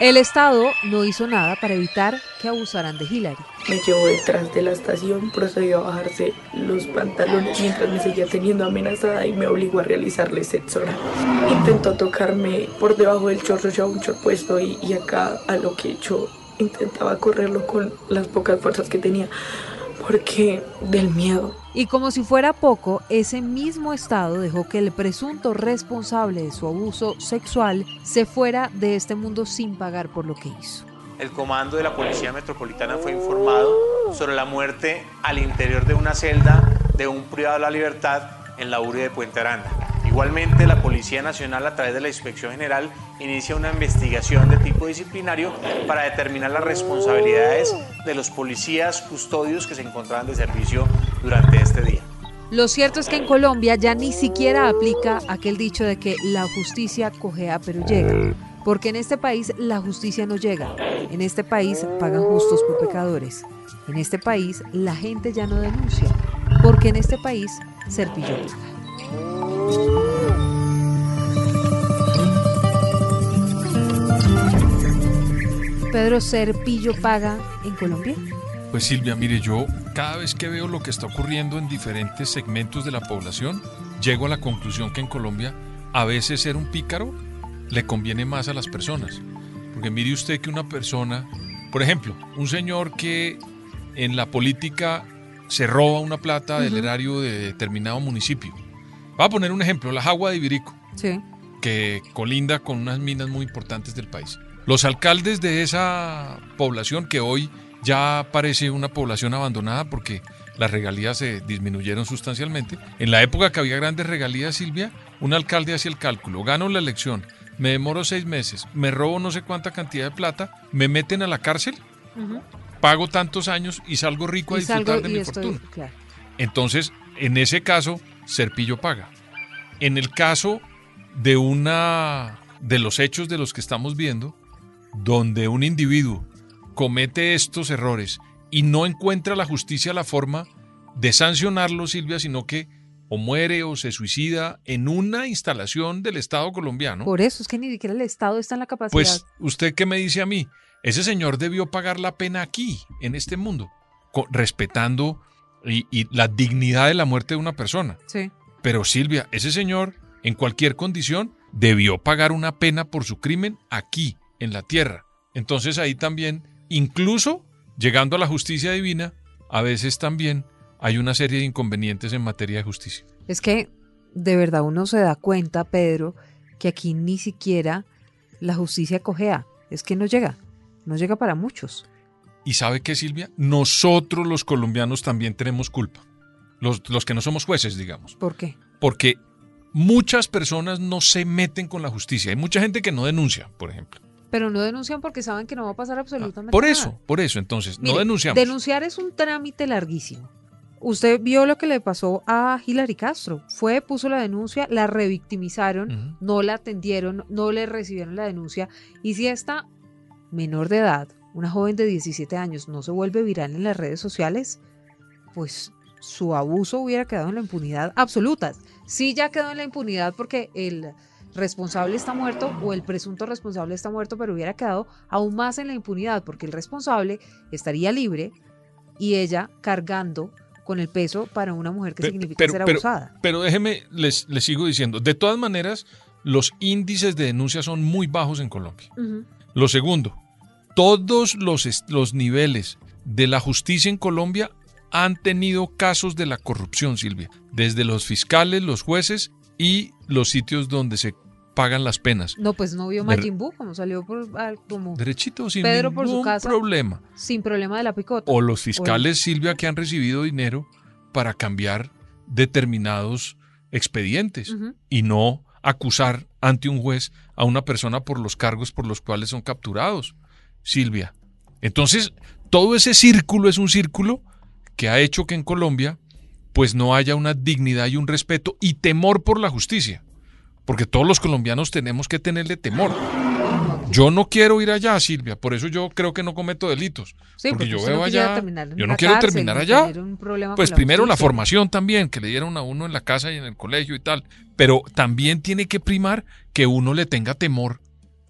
El Estado no hizo nada para evitar que abusaran de Hillary. Me llevó detrás de la estación, procedió a bajarse los pantalones mientras me seguía teniendo amenazada y me obligó a realizarle sexo oral. Intentó tocarme por debajo del chorro, ya un chorro puesto y, y acá a lo que yo intentaba correrlo con las pocas fuerzas que tenía porque del miedo. Y como si fuera poco, ese mismo Estado dejó que el presunto responsable de su abuso sexual se fuera de este mundo sin pagar por lo que hizo. El comando de la Policía Metropolitana fue informado sobre la muerte al interior de una celda de un privado de la libertad en la URI de Puente Aranda. Igualmente, la Policía Nacional, a través de la Inspección General, inicia una investigación de tipo disciplinario para determinar las responsabilidades de los policías custodios que se encontraban de servicio durante este día. Lo cierto es que en Colombia ya ni siquiera aplica aquel dicho de que la justicia cojea pero llega. Porque en este país la justicia no llega. En este país pagan justos por pecadores. En este país la gente ya no denuncia. Porque en este país Serpillo paga. Pedro Serpillo paga en Colombia. Pues Silvia, mire, yo cada vez que veo lo que está ocurriendo en diferentes segmentos de la población, llego a la conclusión que en Colombia a veces ser un pícaro le conviene más a las personas. Porque mire usted que una persona, por ejemplo, un señor que en la política se roba una plata del erario de determinado municipio. Va a poner un ejemplo, la Jagua de Ibirico, Sí. que colinda con unas minas muy importantes del país. Los alcaldes de esa población, que hoy ya parece una población abandonada porque las regalías se disminuyeron sustancialmente, en la época que había grandes regalías, Silvia, un alcalde hacía el cálculo, gano la elección, me demoro seis meses, me robo no sé cuánta cantidad de plata, me meten a la cárcel, pago tantos años y salgo rico a disfrutar salgo de mi estoy- fortuna. claro. Entonces, en ese caso, Serpillo paga. En el caso de una de los hechos de los que estamos viendo, donde un individuo comete estos errores y no encuentra la justicia la forma de sancionarlo, Silvia, sino que o muere o se suicida en una instalación del Estado colombiano. Por eso es que ni siquiera el Estado está en la capacidad. Pues, ¿usted qué me dice a mí? Ese señor debió pagar la pena aquí, en este mundo, respetando y, y la dignidad de la muerte de una persona. sí. Pero Silvia, ese señor, en cualquier condición, debió pagar una pena por su crimen aquí, en la tierra. Entonces ahí también, incluso llegando a la justicia divina, a veces también hay una serie de inconvenientes en materia de justicia. Es que de verdad uno se da cuenta, Pedro, que aquí ni siquiera la justicia cojea. Es que no llega. No llega para muchos. ¿Y sabe qué, Silvia? Nosotros los colombianos también tenemos culpa. Los, los que no somos jueces, digamos. ¿Por qué? Porque muchas personas no se meten con la justicia. Hay mucha gente que no denuncia, por ejemplo. Pero no denuncian porque saben que no va a pasar absolutamente Por nada. eso, por eso. Entonces, no denunciamos. Denunciar es un trámite larguísimo. Usted vio lo que le pasó a Hilary Castro. Fue, puso la denuncia, la revictimizaron, no la atendieron, no le recibieron la denuncia. Y si esta menor de edad, una joven de 17 años, no se vuelve viral en las redes sociales, pues su abuso hubiera quedado en la impunidad absoluta. Sí ya quedó en la impunidad porque el responsable está muerto o el presunto responsable está muerto, pero hubiera quedado aún más en la impunidad porque el responsable estaría libre y ella cargando con el peso para una mujer que significa pero- ser abusada. Pero déjeme, les, les sigo diciendo. De todas maneras, los índices de denuncia son muy bajos en Colombia. Lo segundo, todos los, los niveles de la justicia en Colombia han tenido casos de la corrupción, Silvia. Desde los fiscales, los jueces y los sitios donde se pagan las penas. No, pues no vio Majin Buu, como salió por, ah, como Derechito, sin Pedro por su ningún casa. problema. sin problema de la picota. O los fiscales, Silvia, que han recibido dinero para cambiar determinados expedientes y no acusar ante un juez a una persona por los cargos por los cuales son capturados. Silvia. Entonces, todo ese círculo es un círculo que ha hecho que en Colombia pues no haya una dignidad y un respeto y temor por la justicia. Porque todos los colombianos tenemos que tenerle temor. Yo no quiero ir allá, Silvia, por eso yo creo que no cometo delitos. Sí, porque yo veo no allá, yo no quiero cárcel, terminar allá. Pues primero la formación también, que le dieron a uno en la casa y en el colegio y tal. Pero también tiene que primar que uno le tenga temor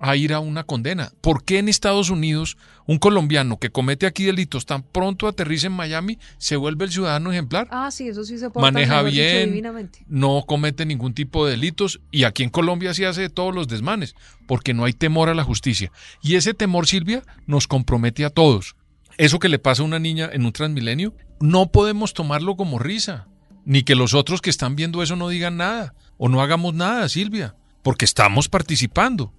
a ir a una condena. ¿Por qué en Estados Unidos un colombiano que comete aquí delitos tan pronto aterriza en Miami se vuelve el ciudadano ejemplar? Ah, sí, eso sí se porta, Maneja bien, no comete ningún tipo de delitos y aquí en Colombia se hace de todos los desmanes porque no hay temor a la justicia. Y ese temor, Silvia, nos compromete a todos. Eso que le pasa a una niña en un transmilenio, no podemos tomarlo como risa, ni que los otros que están viendo eso no digan nada o no hagamos nada, Silvia, porque estamos participando.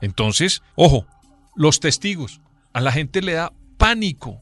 Entonces, ojo, los testigos, a la gente le da pánico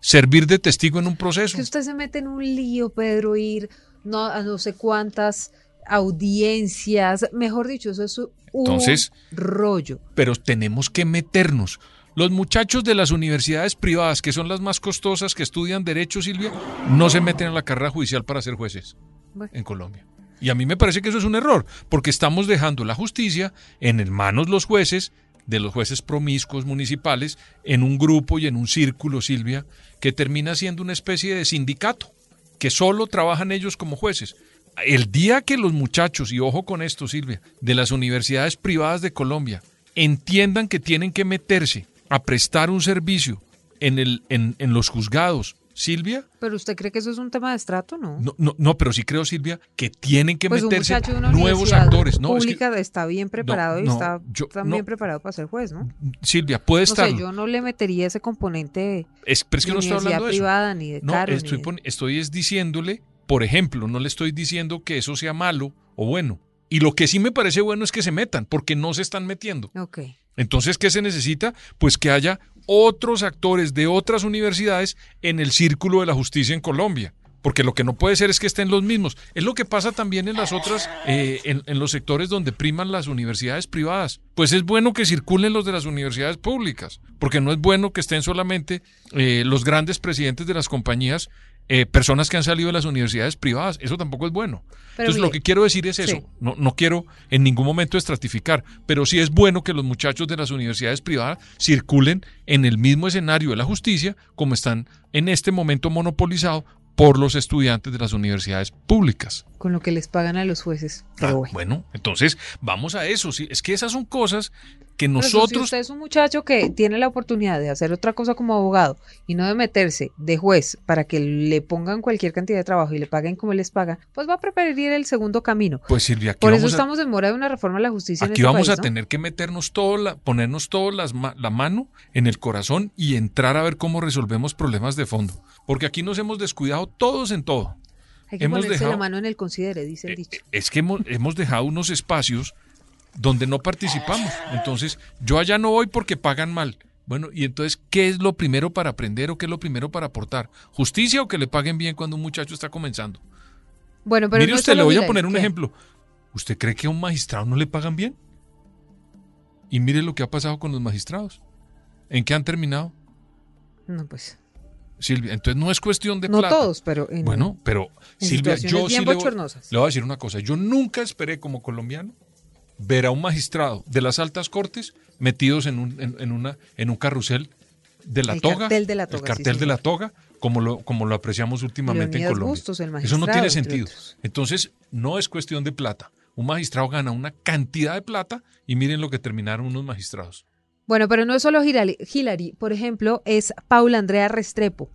servir de testigo en un proceso. Que usted se mete en un lío, Pedro, ir no, a no sé cuántas audiencias, mejor dicho, eso es un Entonces- rollo. pero tenemos que meternos. Los muchachos de las universidades privadas, que son las más costosas, que estudian derecho, Silvia, no se meten a la carrera judicial para ser jueces Bueno. en Colombia. Y a mí me parece que eso es un error, porque estamos dejando la justicia en manos los jueces, de los jueces promiscuos municipales, en un grupo y en un círculo, Silvia, que termina siendo una especie de sindicato, que solo trabajan ellos como jueces. El día que los muchachos, y ojo con esto, Silvia, de las universidades privadas de Colombia, entiendan que tienen que meterse a prestar un servicio en, los juzgados, Silvia, Pero usted cree que eso es un tema de estrato, ¿no? no, no, no, pero sí creo, Silvia, que tienen que pues meterse nuevos actores. No, es que- pública está bien preparado y está yo- también preparado para ser juez, ¿no? Silvia, puede estar. sé, yo no le metería ese componente es, pero es que de no estoy hablando de eso. privada ni de No, caro. estoy, ni de- pon- estoy es diciéndole, por ejemplo, no le estoy diciendo que eso sea malo o bueno. Y lo que sí me parece bueno es que se metan, porque no se están metiendo. Ok. Entonces, ¿qué se necesita? Pues que haya otros actores de otras universidades en el círculo de la justicia en Colombia. Porque lo que no puede ser es que estén los mismos. Es lo que pasa también en las otras, eh, en, los sectores donde priman las universidades privadas. Pues es bueno que circulen los de las universidades públicas, porque no es bueno que estén solamente eh, los grandes presidentes de las compañías, eh, personas que han salido de las universidades privadas. Eso tampoco es bueno. Pero Entonces, lo que quiero decir es eso. sí. No, no quiero en ningún momento estratificar, pero sí es bueno que los muchachos de las universidades privadas circulen en el mismo escenario de la justicia como están en este momento monopolizado por los estudiantes de las universidades públicas. Con lo que les pagan a los jueces. Pero Ah, bueno. bueno, entonces vamos a eso. sí. Es que esas son cosas que Pero eso, si nosotros... usted es un muchacho que tiene la oportunidad de hacer otra cosa como abogado y no de meterse de juez para que le pongan cualquier cantidad de trabajo y le paguen como les pagan, pues va a preferir el segundo camino. Pues Silvia, aquí Por eso a- estamos en mora de una reforma a la justicia en Aquí este vamos país, a ¿no? tener que meternos todo, la, ponernos todo las ma- la mano en el corazón y entrar a ver cómo resolvemos problemas de fondo. Porque aquí nos hemos descuidado todos en todo. Hay que hemos ponerse dejado- la mano en el considere, dice el Eh, dicho. Es que hemos, hemos dejado unos espacios donde no participamos. Entonces, yo allá no voy porque pagan mal. Bueno, y entonces, ¿qué es lo primero para aprender o qué es lo primero para aportar? ¿Justicia o que le paguen bien cuando un muchacho está comenzando? Bueno, pero Mire no usted, le voy a poner un ¿qué? ejemplo. ¿Usted cree que a un magistrado no le pagan bien? Y mire lo que ha pasado con los magistrados. ¿En qué han terminado? No, pues, Silvia, entonces no es cuestión de no plata. todos, pero en, Bueno, pero en Silvia, yo sí le voy, le voy a decir una cosa. Yo nunca esperé como colombiano ver a un magistrado de las altas cortes metidos en un, en, en una, en un carrusel de la El toga. cartel de la toga, El sí, cartel de la toga, como lo, como lo apreciamos últimamente en Colombia. Bustos, el Eso no tiene sentido. Entonces, no es cuestión de plata. Un magistrado gana una cantidad de plata y miren lo que terminaron unos magistrados. Bueno, pero no es solo Hillary, por ejemplo, es Paula Andrea Restrepo,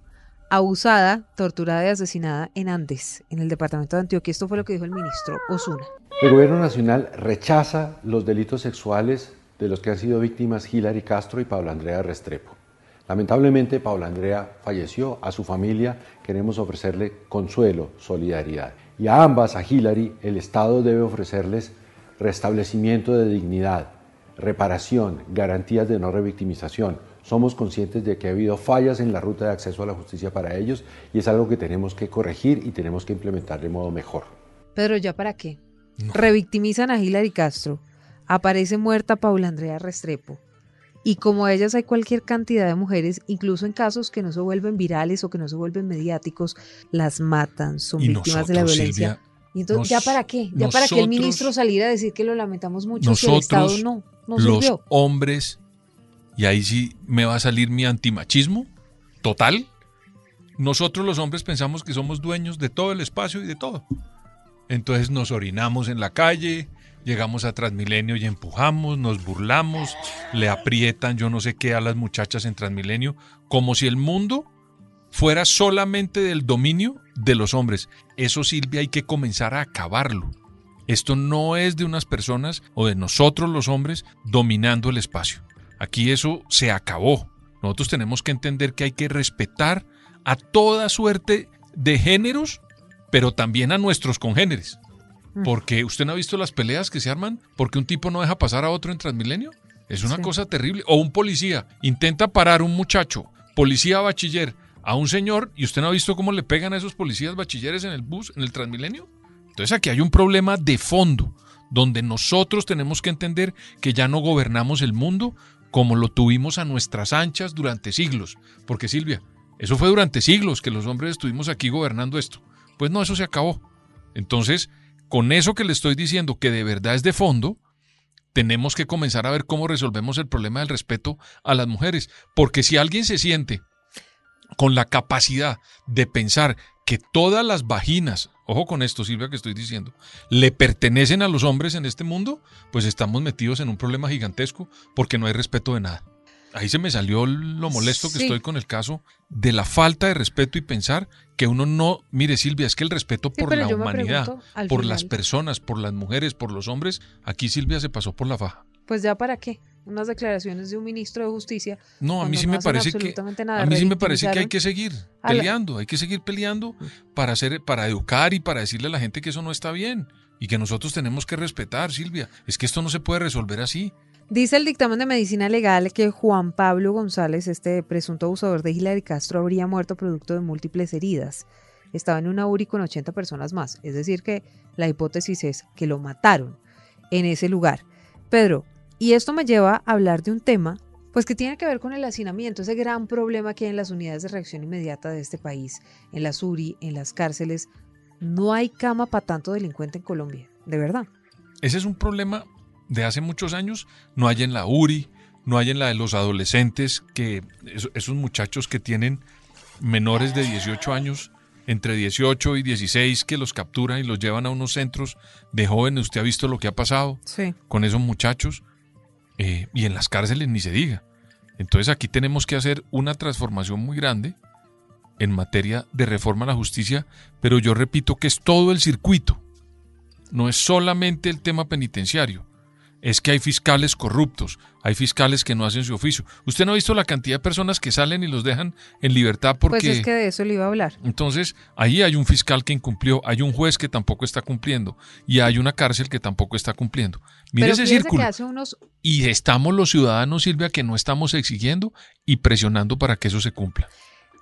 abusada, torturada y asesinada en Andes, en el departamento de Antioquia. Esto fue lo que dijo el ministro Osuna. El gobierno nacional rechaza los delitos sexuales de los que han sido víctimas Hilary Castro y Paula Andrea Restrepo. Lamentablemente, Paula Andrea falleció. A su familia queremos ofrecerle consuelo, solidaridad. Y a ambas, a Hilary, el Estado debe ofrecerles restablecimiento de dignidad, reparación, garantías de no revictimización. Somos conscientes de que ha habido fallas en la ruta de acceso a la justicia para ellos y es algo que tenemos que corregir y tenemos que implementar de modo mejor. Pedro, ¿ya para qué? No. Revictimizan a Hillary Castro, aparece muerta Paula Andrea Restrepo. Y como ellas hay cualquier cantidad de mujeres, incluso en casos que no se vuelven virales o que no se vuelven mediáticos, las matan, son Y víctimas de la nosotros, violencia. Silvia, y entonces, nos- ¿ya para qué? ¿Ya para que el nosotros- ministro saliera a decir que lo lamentamos mucho si el Estado nosotros, no, no los sirvió? hombres, y ahí sí me va a salir mi antimachismo total. Nosotros los hombres pensamos que somos dueños de todo el espacio y de todo. Entonces nos orinamos en la calle, llegamos a Transmilenio y empujamos, nos burlamos, le aprietan yo no sé qué a las muchachas en Transmilenio, como si el mundo fuera solamente del dominio de los hombres. Eso, Silvia, hay que comenzar a acabarlo. Esto no es de unas personas o de nosotros los hombres dominando el espacio. Aquí eso se acabó. Nosotros tenemos que entender que hay que respetar a toda suerte de géneros, pero también a nuestros congéneres. Mm. Porque usted no ha visto las peleas que se arman porque un tipo no deja pasar a otro en Transmilenio. Es una cosa terrible. O un policía intenta parar un muchacho, policía bachiller, a un señor y usted no ha visto cómo le pegan a esos policías bachilleres en el bus, en el Transmilenio. Entonces aquí hay un problema de fondo, donde nosotros tenemos que entender que ya no gobernamos el mundo como lo tuvimos a nuestras anchas durante siglos. Porque Silvia, eso fue durante siglos que los hombres estuvimos aquí gobernando esto. Pues no, eso se acabó. Entonces, con eso que le estoy diciendo, que de verdad es de fondo, tenemos que comenzar a ver cómo resolvemos el problema del respeto a las mujeres. Porque si alguien se siente con la capacidad de pensar que todas las vaginas, ojo con esto Silvia que estoy diciendo, le pertenecen a los hombres en este mundo, pues estamos metidos en un problema gigantesco porque no hay respeto de nada. Ahí se me salió lo molesto que estoy con el caso de la falta de respeto y pensar que uno no, mire Silvia, es que el respeto por la humanidad, por las personas, por las mujeres, por los hombres, aquí Silvia se pasó por la faja. Pues ya para qué unas declaraciones de un ministro de justicia. No, a mí sí me parece que a mí sí me parece que hay que seguir peleando, hay que seguir peleando para hacer para educar y para decirle a la gente que eso no está bien y que nosotros tenemos que respetar, Silvia. Es que esto no se puede resolver así. Dice el dictamen de medicina legal que Juan Pablo González, este presunto abusador de Hilary Castro, habría muerto producto de múltiples heridas. Estaba en una URI con 80 personas más. Es decir, que la hipótesis es que lo mataron en ese lugar. Pedro, y esto me lleva a hablar de un tema pues que tiene que ver con el hacinamiento, ese gran problema que hay en las unidades de reacción inmediata de este país, en las URI, en las cárceles. No hay cama para tanto delincuente en Colombia, de verdad. Ese es un problema de hace muchos años. No hay en la URI, no hay en la de los adolescentes, que esos muchachos que tienen menores de 18 años, entre 18 y 16, que los capturan y los llevan a unos centros de jóvenes. Usted ha visto lo que ha pasado con esos muchachos eh, y en las cárceles ni se diga. Entonces aquí tenemos que hacer una transformación muy grande en materia de reforma a la justicia, pero yo repito que es todo el circuito, no es solamente el tema penitenciario es que hay fiscales corruptos, hay fiscales que no hacen su oficio. Usted no ha visto la cantidad de personas que salen y los dejan en libertad porque... Pues es que de eso le iba a hablar. Entonces, ahí hay un fiscal que incumplió, hay un juez que tampoco está cumpliendo y hay una cárcel que tampoco está cumpliendo. Mire ese círculo. Y estamos los ciudadanos, Silvia, que no estamos exigiendo y presionando para que eso se cumpla.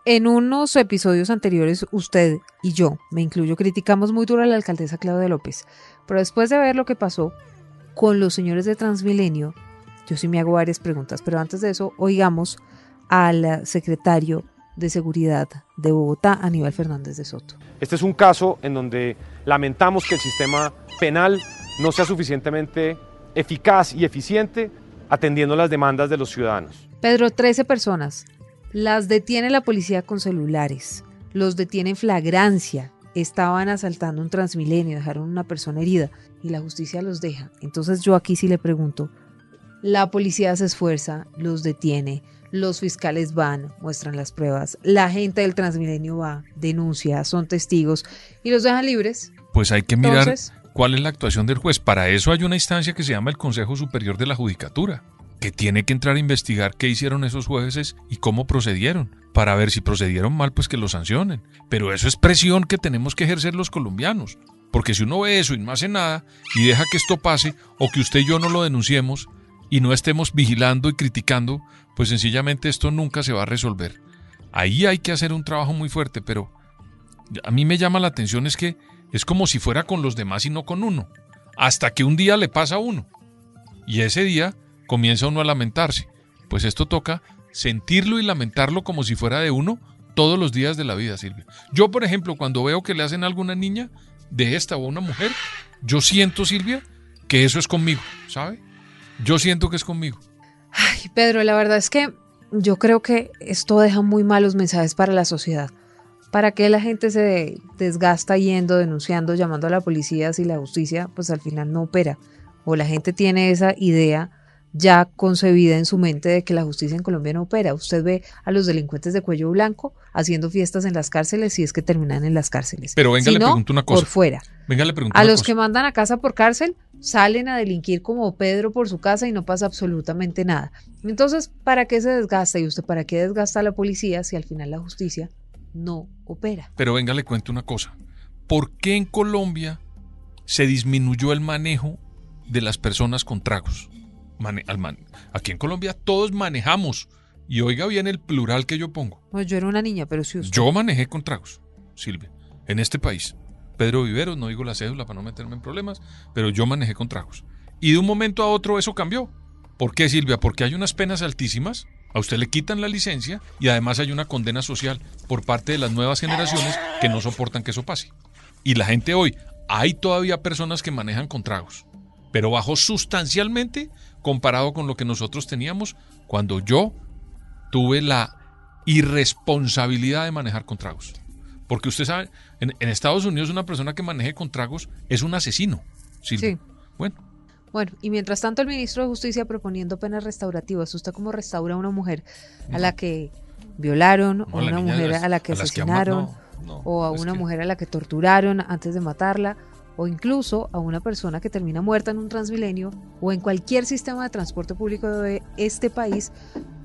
En unos episodios anteriores, usted y yo, me incluyo, criticamos muy duro a la alcaldesa Claudia López, pero después de ver lo que pasó, con los señores de Transmilenio, yo sí me hago varias preguntas, pero antes de eso, oigamos al secretario de Seguridad de Bogotá, Aníbal Fernández de Soto. Este es un caso en donde lamentamos que el sistema penal no sea suficientemente eficaz y eficiente atendiendo las demandas de los ciudadanos. Pedro, 13 personas. Las detiene la policía con celulares. Los detiene en flagrancia estaban asaltando un transmilenio, dejaron una persona herida y la justicia los deja. Entonces yo aquí sí le pregunto, la policía se esfuerza, los detiene, los fiscales van, muestran las pruebas, la gente del Transmilenio va, denuncia, son testigos y los dejan libres. Pues hay que mirar cuál es la actuación del juez. Para eso hay una instancia que se llama el Consejo Superior de la Judicatura que tiene que entrar a investigar qué hicieron esos jueces y cómo procedieron, para ver si procedieron mal, pues que lo sancionen. Pero eso es presión que tenemos que ejercer los colombianos, porque si uno ve eso y no hace nada y deja que esto pase, o que usted y yo no lo denunciemos y no estemos vigilando y criticando, pues sencillamente esto nunca se va a resolver. Ahí hay que hacer un trabajo muy fuerte, pero a mí me llama la atención es que es como si fuera con los demás y no con uno, hasta que un día le pasa a uno. Y ese día comienza uno a lamentarse. Pues esto toca sentirlo y lamentarlo como si fuera de uno todos los días de la vida, Silvia. Yo, por ejemplo, cuando veo que le hacen a alguna niña de esta o una mujer, yo siento, Silvia, que eso es conmigo, ¿sabe? Yo siento que es conmigo. Ay, Pedro, la verdad es que yo creo que esto deja muy malos mensajes para la sociedad. ¿Para qué la gente se desgasta yendo, denunciando, llamando a la policía si la justicia pues al final no opera? o la gente tiene esa idea ya concebida en su mente de que la justicia en Colombia no opera. Usted ve a los delincuentes de cuello blanco haciendo fiestas en las cárceles y es que terminan en las cárceles. Pero venga, Si le no, pregunto una cosa. Por fuera. Venga, le pregunto A una los cosa. que mandan a casa por cárcel salen a delinquir como Pedro por su casa y no pasa absolutamente nada. Entonces, ¿para qué se desgasta? ¿Y usted para qué desgasta a la policía si al final la justicia no opera? Pero venga, le cuento una cosa. ¿Por qué en Colombia se disminuyó el manejo de las personas con tragos? Mane- al man- Aquí en Colombia todos manejamos. Y oiga bien el plural que yo pongo. Pues yo era una niña, pero si usted... Yo manejé con tragos, Silvia, en este país. Pedro Viveros, no digo la cédula para no meterme en problemas, pero yo manejé con tragos. Y de un momento a otro eso cambió. ¿Por qué, Silvia? Porque hay unas penas altísimas, a usted le quitan la licencia y además hay una condena social por parte de las nuevas generaciones que no soportan que eso pase. Y la gente hoy, hay todavía personas que manejan con tragos, pero bajó sustancialmente comparado con lo que nosotros teníamos cuando yo tuve la irresponsabilidad de manejar con tragos. Porque usted sabe, en, en Estados Unidos una persona que maneje con tragos es un asesino. Silvia. Sí. Bueno, Bueno, y mientras tanto el ministro de Justicia proponiendo penas restaurativas, ¿usted cómo restaura a una mujer a la que violaron, No, o a una mujer las- a la que ama- asesinaron, no, no, o a una que- mujer a la que torturaron antes de matarla, o incluso a una persona que termina muerta en un transmilenio o en cualquier sistema de transporte público de este país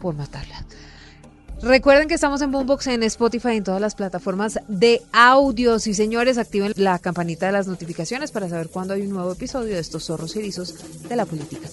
por matarla? Recuerden que estamos en Boombox, en Spotify, en todas las plataformas de audio. Sí, señores, activen la campanita de las notificaciones para saber cuándo hay un nuevo episodio de estos zorros y erizos de la política.